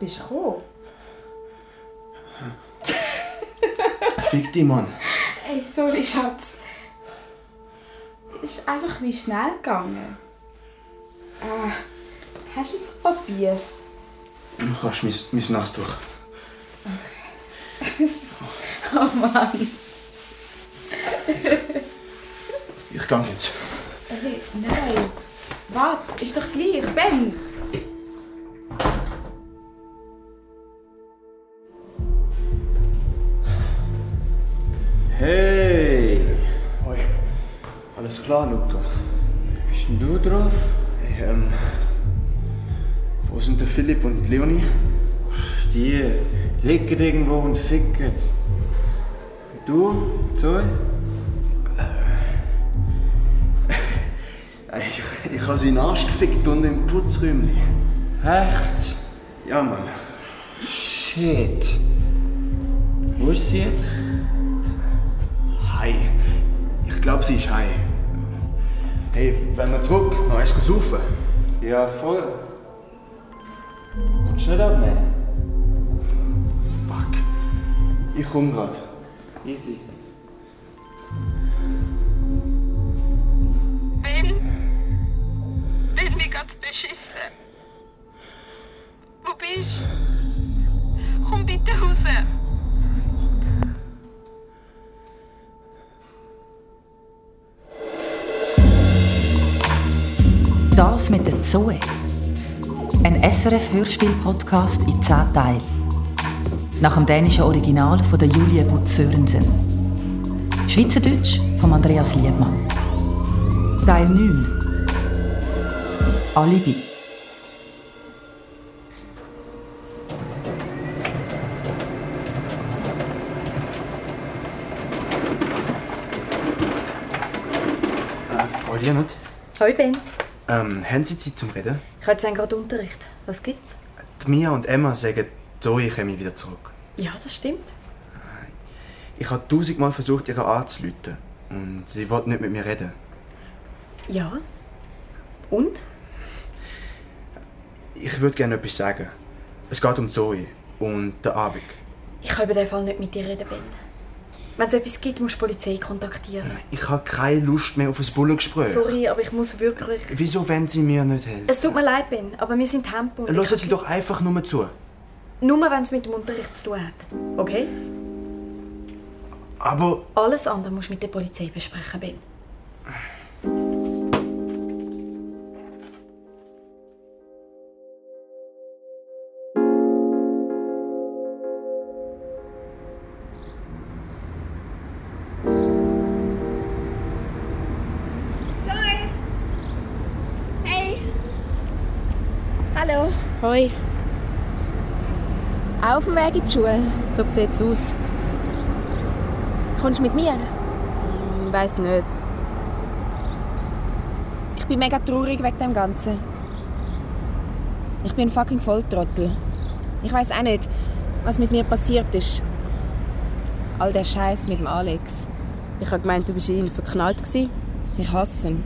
Gekommen? Fick dich, Mann. Ey, sorry, Schatz. Ist einfach ein bisschen schnell gegangen. Äh, hast du ein Papier? Du kannst mein, mein Nasstuch. Oh Mann. Ich gehe jetzt. Hey, nein. Warte, ist doch gleich, Ben. Klar, Luca? bist denn du drauf? Hey, ähm. Wo sind der Philipp und Leonie? Die liegen irgendwo und ficken. Du, Zoe? Ey, Ich, ich habe sie in den Arsch gefickt und im Putzräumchen. Echt? Ja, Mann. Shit. Wo ist sie jetzt? Hi. Ich glaube, sie ist hi. Hey, wenn wir zurück, noch eins saufen. Ja, voll. Willst du nicht abnehmen? Fuck. Ich komm grad. Easy. Ein SRF-Hörspiel-Podcast in 10 Teilen. Nach dem dänischen Original von der Julie Butz Sörensen. Schweizerdeutsch von Andreas Liebmann. Teil 9. Alibi. Äh, Frau Lienert, Hoi Ben. ähm, haben Sie Zeit zum Reden? Ich habe jetzt gerade Unterricht. Was gibt's? Die Mia und Emma sagen, Zoe komme wieder zurück. Ja, das stimmt. Ich habe tausendmal versucht, ihre anzurufen. Und sie wollte nicht mit mir reden. Ja. Und? Ich würde gerne etwas sagen. Es geht um Zoe und den Abend. Ich kann über den Fall nicht mit dir reden, Ben. Wenn es etwas gibt, musst du die Polizei kontaktieren. Ich habe keine Lust mehr auf ein Bullengespräch. Sorry, aber ich muss wirklich... Wieso wollen Sie mir nicht helfen? Es tut mir leid, Ben, aber wir sind Tempo. kann Sie doch einfach nur zu. Nur wenn es mit dem Unterricht zu tun hat. Okay? Aber Alles andere musst du mit der Polizei besprechen, Ben. Auf dem Weg in die Schule. So sieht's aus. Kommst du mit mir? Hm, Weiß nicht. Ich bin mega traurig wegen dem Ganzen. Ich bin ein fucking Volltrottel. Ich weiß auch nicht, was mit mir passiert ist. All der Scheiß mit dem Alex. Ich habe gemeint, du bist in ihn verknallt. Gewesen. Ich hasse ihn.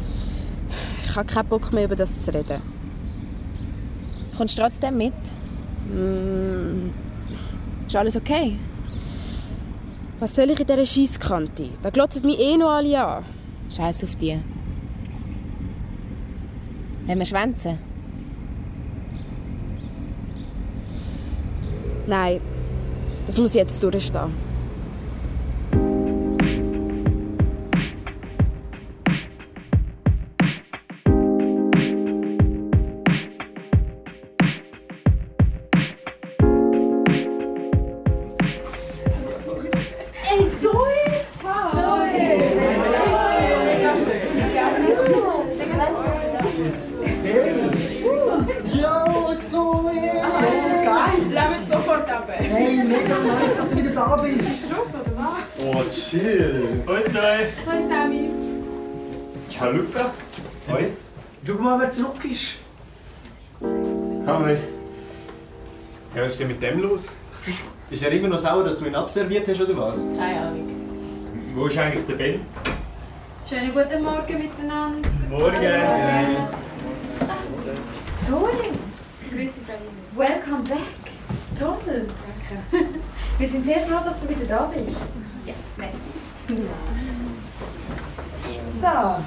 Ich habe keinen Bock mehr, über das zu reden. Kommst du trotzdem mit? Mm, Ist alles okay? was soll ich in dieser Scheisskante? Da glotzen mich eh noch alle an. Scheiß auf die. Wenn wir schwänzen? Nein, das muss jetzt durchstehen. Oh, chill. Und Zoe. Hoi Sammy. Ciao Luca. Hoi. Schau mal, wer zurück ist. Hallo. Ja, was ist denn mit dem los? Ist er immer noch sauer, dass du ihn abserviert hast, oder was? Keine Ahnung. Wo ist eigentlich der Ben? Schönen guten Morgen miteinander. Morgen. Zoe, Grüezi, Frau welcome back. Toll. Danke. Wir sind sehr froh, dass du wieder da bist. Merci. So.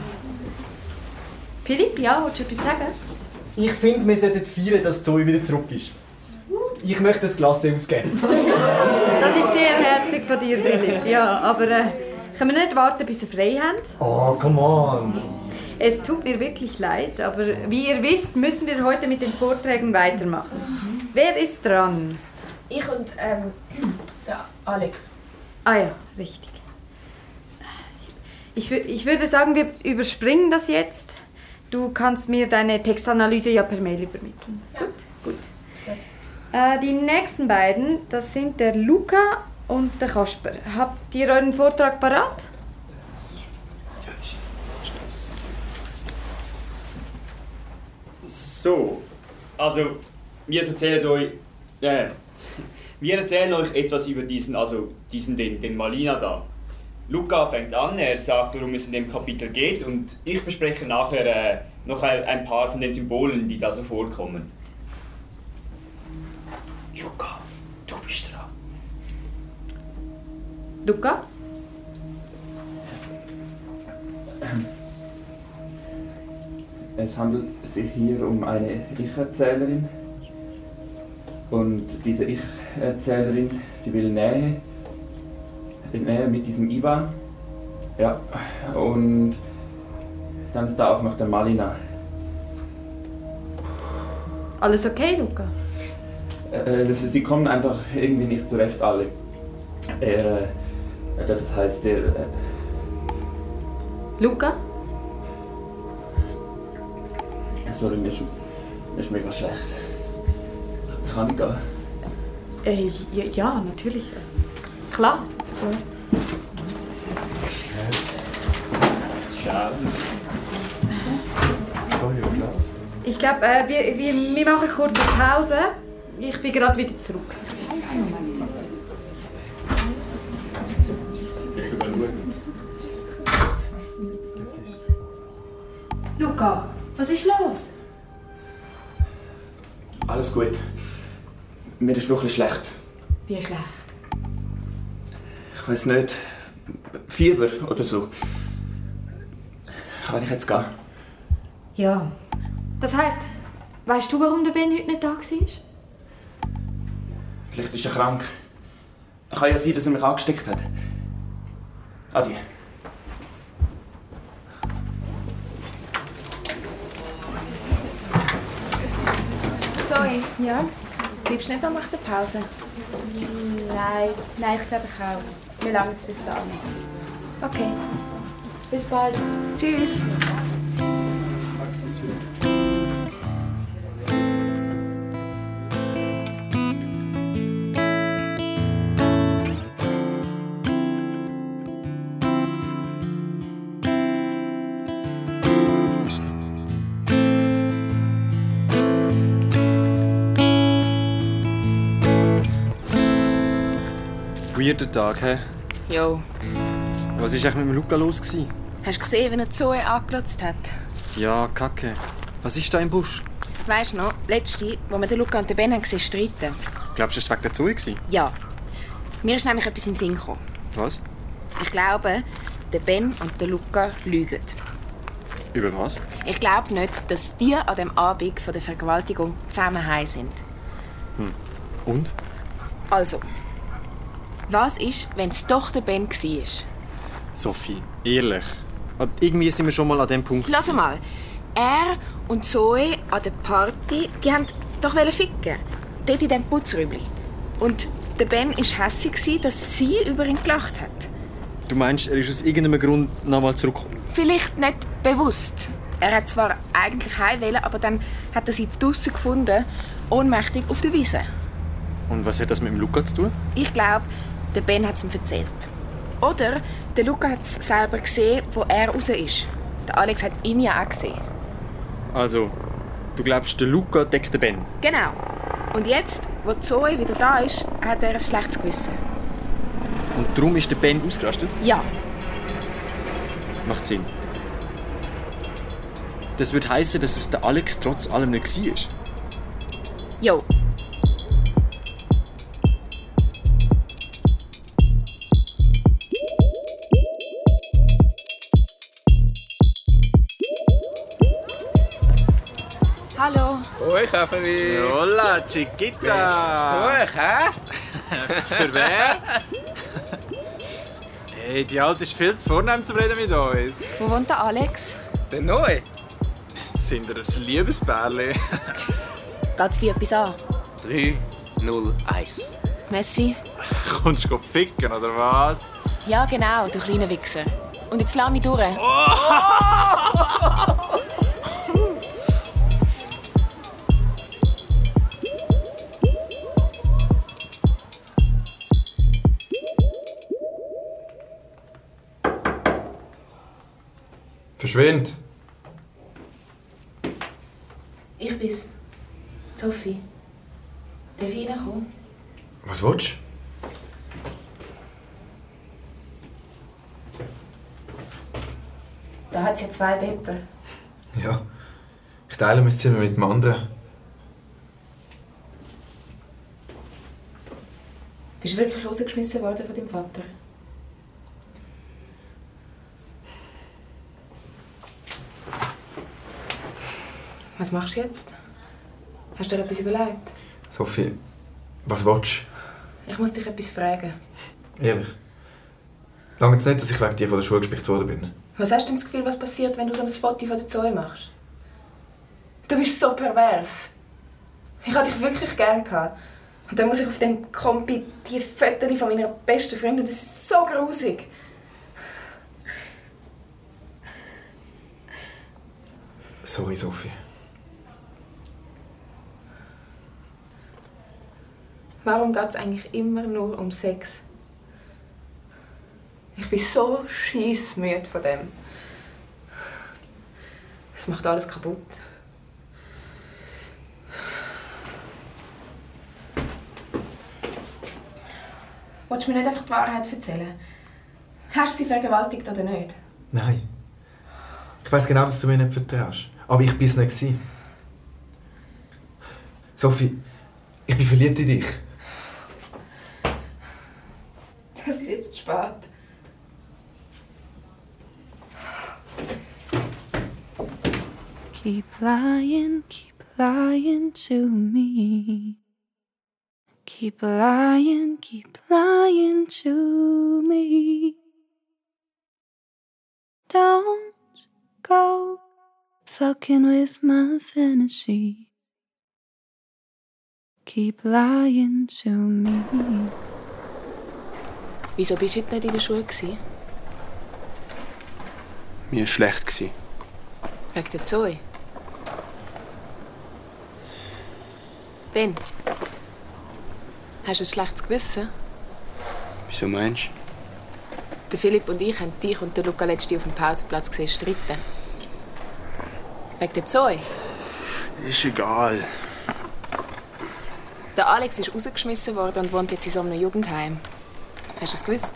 Philipp, ja, willst du etwas sagen? Ich finde, wir sollten feiern, dass Zoe wieder zurück ist. Ich möchte das Glas ausgeben. Das ist sehr herzig von dir, Philipp. Ja, aber äh, können wir nicht warten, bis wir frei haben? Oh, come on. Es tut mir wirklich leid, aber wie ihr wisst, müssen wir heute mit den Vorträgen weitermachen. Wer ist dran? Ich und ähm, der Alex. Ah ja, richtig. Ich, ich würde sagen, wir überspringen das jetzt. Du kannst mir deine Textanalyse ja per Mail übermitteln. Gut, gut. Äh, die nächsten beiden, das sind der Luca und der Kasper. Habt ihr euren Vortrag parat? So, also wir erzählen euch, äh, wir erzählen euch etwas über diesen, also diesen den, den Malina da. Luca fängt an, er sagt, worum es in dem Kapitel geht und ich bespreche nachher äh, noch ein, ein paar von den Symbolen, die da so vorkommen. Luca, du bist dran. Luca? Es handelt sich hier um eine Ich-Erzählerin. Und diese Ich-Erzählerin, sie will Nähe. Nähe mit diesem Ivan. Ja, und dann ist da auch noch der Malina. Alles okay, Luca? Äh, das- sie kommen einfach irgendwie nicht zurecht, alle. Er, äh, das heißt, der. Äh, Luca? sorry, mir ist, mir ist mega schlecht. Kann ich gehen? Äh, ja, ja, natürlich. Also, klar. Schau. Sorry, was läuft? Ich glaube, äh, wir, wir, wir machen kurz eine Pause. Ich bin gerade wieder zurück. Luca, was ist los? Alles gut. Mir ist noch ein bisschen schlecht. Wie schlecht? Ich weiß nicht. Fieber oder so. Kann ich jetzt gehen? Ja. Das heißt, weißt du, warum der Ben heute nicht da war? Vielleicht ist er krank. Kann ja sein, dass er mich angesteckt hat. Adi. Zoe, ja? Bleibst du nicht noch nach der Pause? Nein, nein, ich glaube ich raus. Wir langen es bis dahin. Okay. Bis bald. Tschüss. Weirder Tag, hä? Jo. Was war eigentlich mit dem Luca los? Gewesen? Hast du gesehen, wie er Zoe angelotzt hat? Ja, kacke. Was ist da im Busch? Weißt du noch, letzte, wo wir den Luca und den Ben haben gesehen streiten? Glaubst du, es war wegen der Zoe? gewesen? Ja. Mir ist nämlich etwas in den Sinn gekommen. Was? Ich glaube, der Ben und der Luca lügen. Über was? Ich glaube nicht, dass die an dem Abend von der Vergewaltigung zusammen heim sind. Hm. Und? Also, was ist, wenn es doch der Ben war? Sophie, ehrlich. Irgendwie sind wir schon mal an dem Punkt. Lass mal. Er und Zoe an der Party, die haben doch ficken. Dort in diesem Putzräumchen. Und der Ben war hässlich, dass sie über ihn gelacht hat. Du meinst, er ist aus irgendeinem Grund nochmal zurückgekommen? Vielleicht nicht bewusst. Er hat zwar eigentlich heim wollen, aber dann hat er sie draussen gefunden, ohnmächtig auf der Wiese. Und was hat das mit dem Luca zu tun? Ich glaube, der Ben hat es ihm erzählt. Oder der Luca hat es selber gesehen, wo er raus ist. Der Alex hat ihn ja auch gesehen. Also, du glaubst, der Luca deckt den Ben? Genau. Und jetzt, wo Zoe wieder da ist, hat er ein schlechtes Gewissen. Und darum ist der Ben ausgerastet? Ja. Macht Sinn. Das würde heißen, dass es der Alex trotz allem nicht war. Jo. Gaffeli. Hola, Chiquita. Besuch, hä? Für wer? Hey, die Alte ist viel zu vornehm zum Reden mit uns. Wo wohnt der Alex? Der Neu? Sind ihr ein Liebespärli? Geht's dir etwas an? 3, 0, 1. Messi? Kommst du ficken, oder was? Ja, genau, du kleiner Wichser. Und jetzt lass mich durch. Verschwind! Ich bin's. Sophie. Darf ich reinkommen? Was willst du? Da hat's ja zwei Betten. Ja. Ich teile mein Zimmer mit dem anderen. Bist du wirklich rausgeschmissen worden von deinem Vater? Was machst du jetzt? Hast du dir etwas überlegt? Sophie, was willst Ich muss dich etwas fragen. du? Ehrlich. Lange nicht, dass ich wegen dir von der Schule gespielt worden bin. Was hast du denn das Gefühl, was passiert, wenn du so ein Foto von der Zoe machst? Du bist so pervers. Ich hatte dich wirklich gern gehabt. Und dann muss ich auf dem Kompi die Fotos von meiner besten Freundin. Das ist so grusig. Sorry, Sophie. Warum geht es eigentlich immer nur um Sex? Ich bin so scheissmüde von dem. Es macht alles kaputt. Willst du mir nicht einfach die Wahrheit erzählen? Hast du sie vergewaltigt oder nicht? Nein. Ich weiß genau, dass du mir nicht vertraust. Aber ich bin es nicht. Sophie, ich bin verliebt in dich. Das ist jetzt spät. Keep lying, keep lying to me. Keep lying, keep lying to me. Don't go fucking with my fantasy. Keep lying to me. Wieso bist du heute nicht in der Schule? gewesen? Mir war schlecht. gewesen. Wegen der Zoe? Ben, hast du ein schlechtes Gewissen? Wieso meinst du? Der Philipp und ich haben dich und Luca letzte auf dem Pausenplatz gesehen streiten. Wegen der Zoe? Ist egal. Der Alex ist rausgeschmissen worden und wohnt jetzt in so einem Jugendheim. Hast du es gewusst?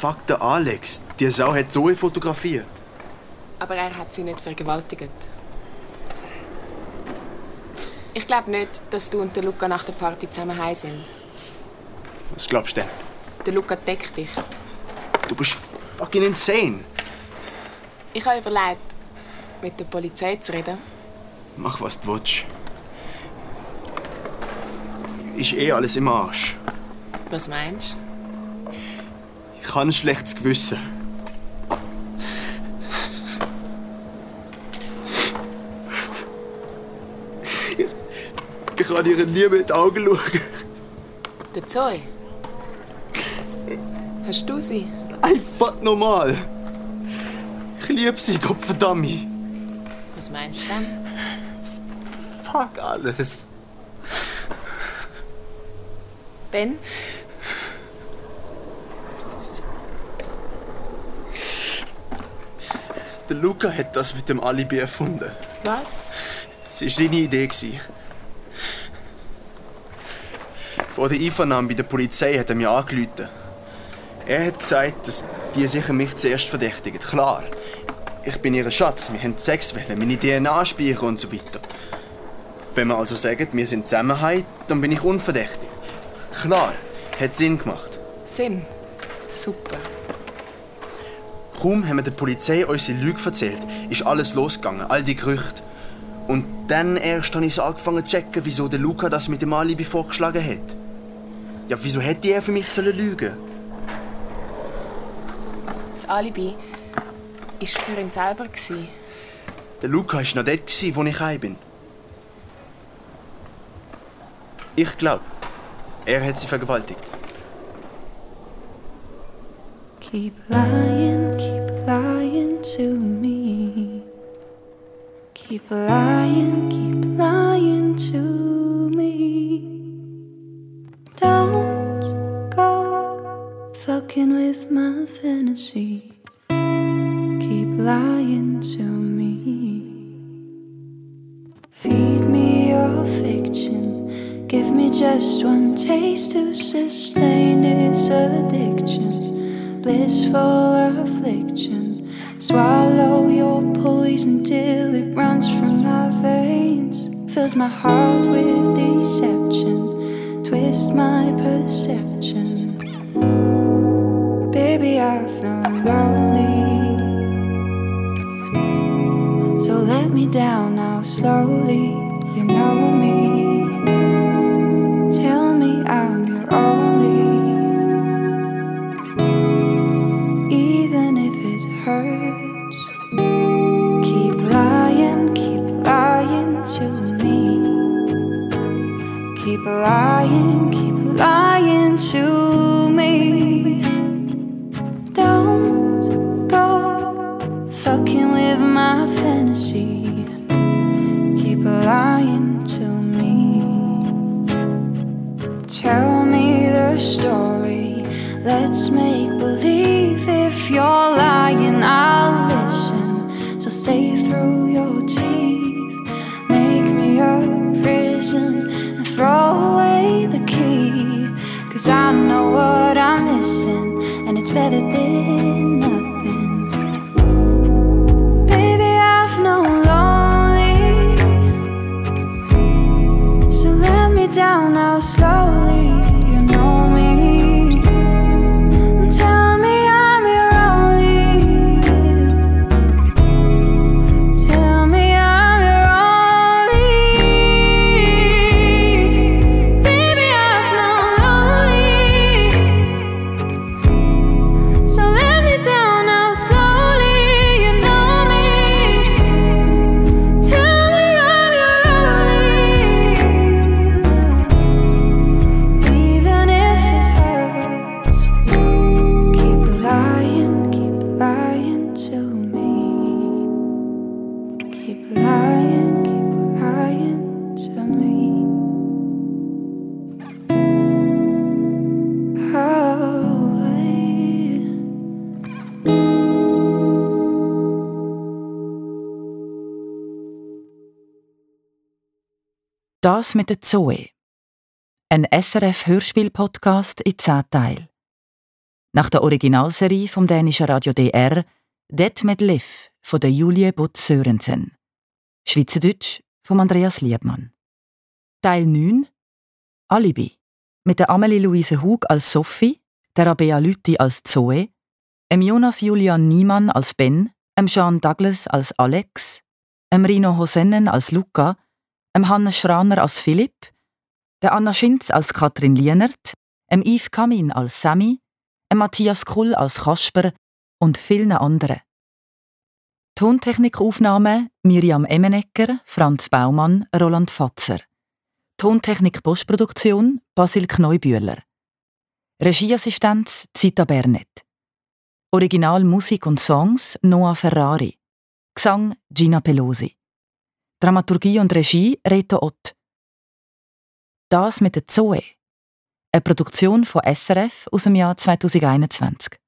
Fuck der Alex. Die Sau hat Zoe fotografiert. Aber er hat sie nicht vergewaltigt. Ich glaube nicht, dass du und der Luca nach der Party zusammen heim sind. Was glaubst du denn? Der Luca deckt dich. Du bist fucking insane. Ich habe überlegt, mit der Polizei zu reden. Mach, was du willst. Ist eh alles im Arsch. Was meinst Ich habe ein schlechtes Gewissen. Ich, ich kann ihr nie mehr in die Augen schauen. Der Zoe? Hast du sie? Einfach normal. Ich liebe sie, Gottverdammt. Was meinst du denn? Fuck alles. Ben? Der Luca hat das mit dem Alibi erfunden. Was? Es war seine Idee. Vor der Einvernahme bei der Polizei hat er mich angerufen. Er hat gesagt, dass die sicher mich zuerst verdächtigen. Klar. Ich bin ihr Schatz, wir haben Sex wollen, meine DNA speichern und so weiter. Wenn man also sagt, wir sind zusammen, dann bin ich unverdächtig. Klar, hat Sinn gemacht. Sinn. Super. Kaum haben wir der Polizei unsere Lüge erzählt, ist alles losgegangen, all die Gerüchte. Und dann erst habe ich so angefangen zu checken, wieso der Luca das mit dem Alibi vorgeschlagen hat. Ja, wieso hätte er für mich sollen lügen? Das Alibi war für ihn selber. gewesen. Der Luca war noch dort, gewesen, wo ich heim bin. Ich glaube, er hat sie vergewaltigt. Keep lying, lying to me. Keep lying, keep lying to me. Don't go fucking with my fantasy. Keep lying to me. Feed me your fiction. Give me just one taste to sustain its addiction. Blissful affliction. Swallow your poison till it runs from my veins. Fills my heart with deception. Twist my perception. Baby, I've known lonely. So let me down now slowly. Das mit der Zoe. Ein SRF-Hörspiel-Podcast in 10 Teilen. Nach der Originalserie vom dänischen Radio DR Det med Liv von der Julie Butz Sörensen. Schweizerdeutsch von Andreas Liebmann. Teil 9 Alibi mit der Amelie Louise Hug als Sophie, der Rabea Lütti als Zoe, Em Jonas Julian Niemann als Ben, em Sean Douglas als Alex, em Rino Hosennen als Luca, Hannes Schraner als Philipp, der Anna Schinz als Katrin Lienert, em Yves Kamin als Sammy, em Matthias Kull als Kasper und vielen anderen. Tontechnikaufnahme Miriam Emenecker, Franz Baumann, Roland Fatzer. Tontechnik Postproduktion Basil Kneubühler. Regieassistenz Zita Bernet. Original Musik und Songs Noah Ferrari. Gesang Gina Pelosi. Dramaturgie und Regie Reto Ott. Das mit der Zoe. Eine Produktion von SRF aus dem Jahr 2021.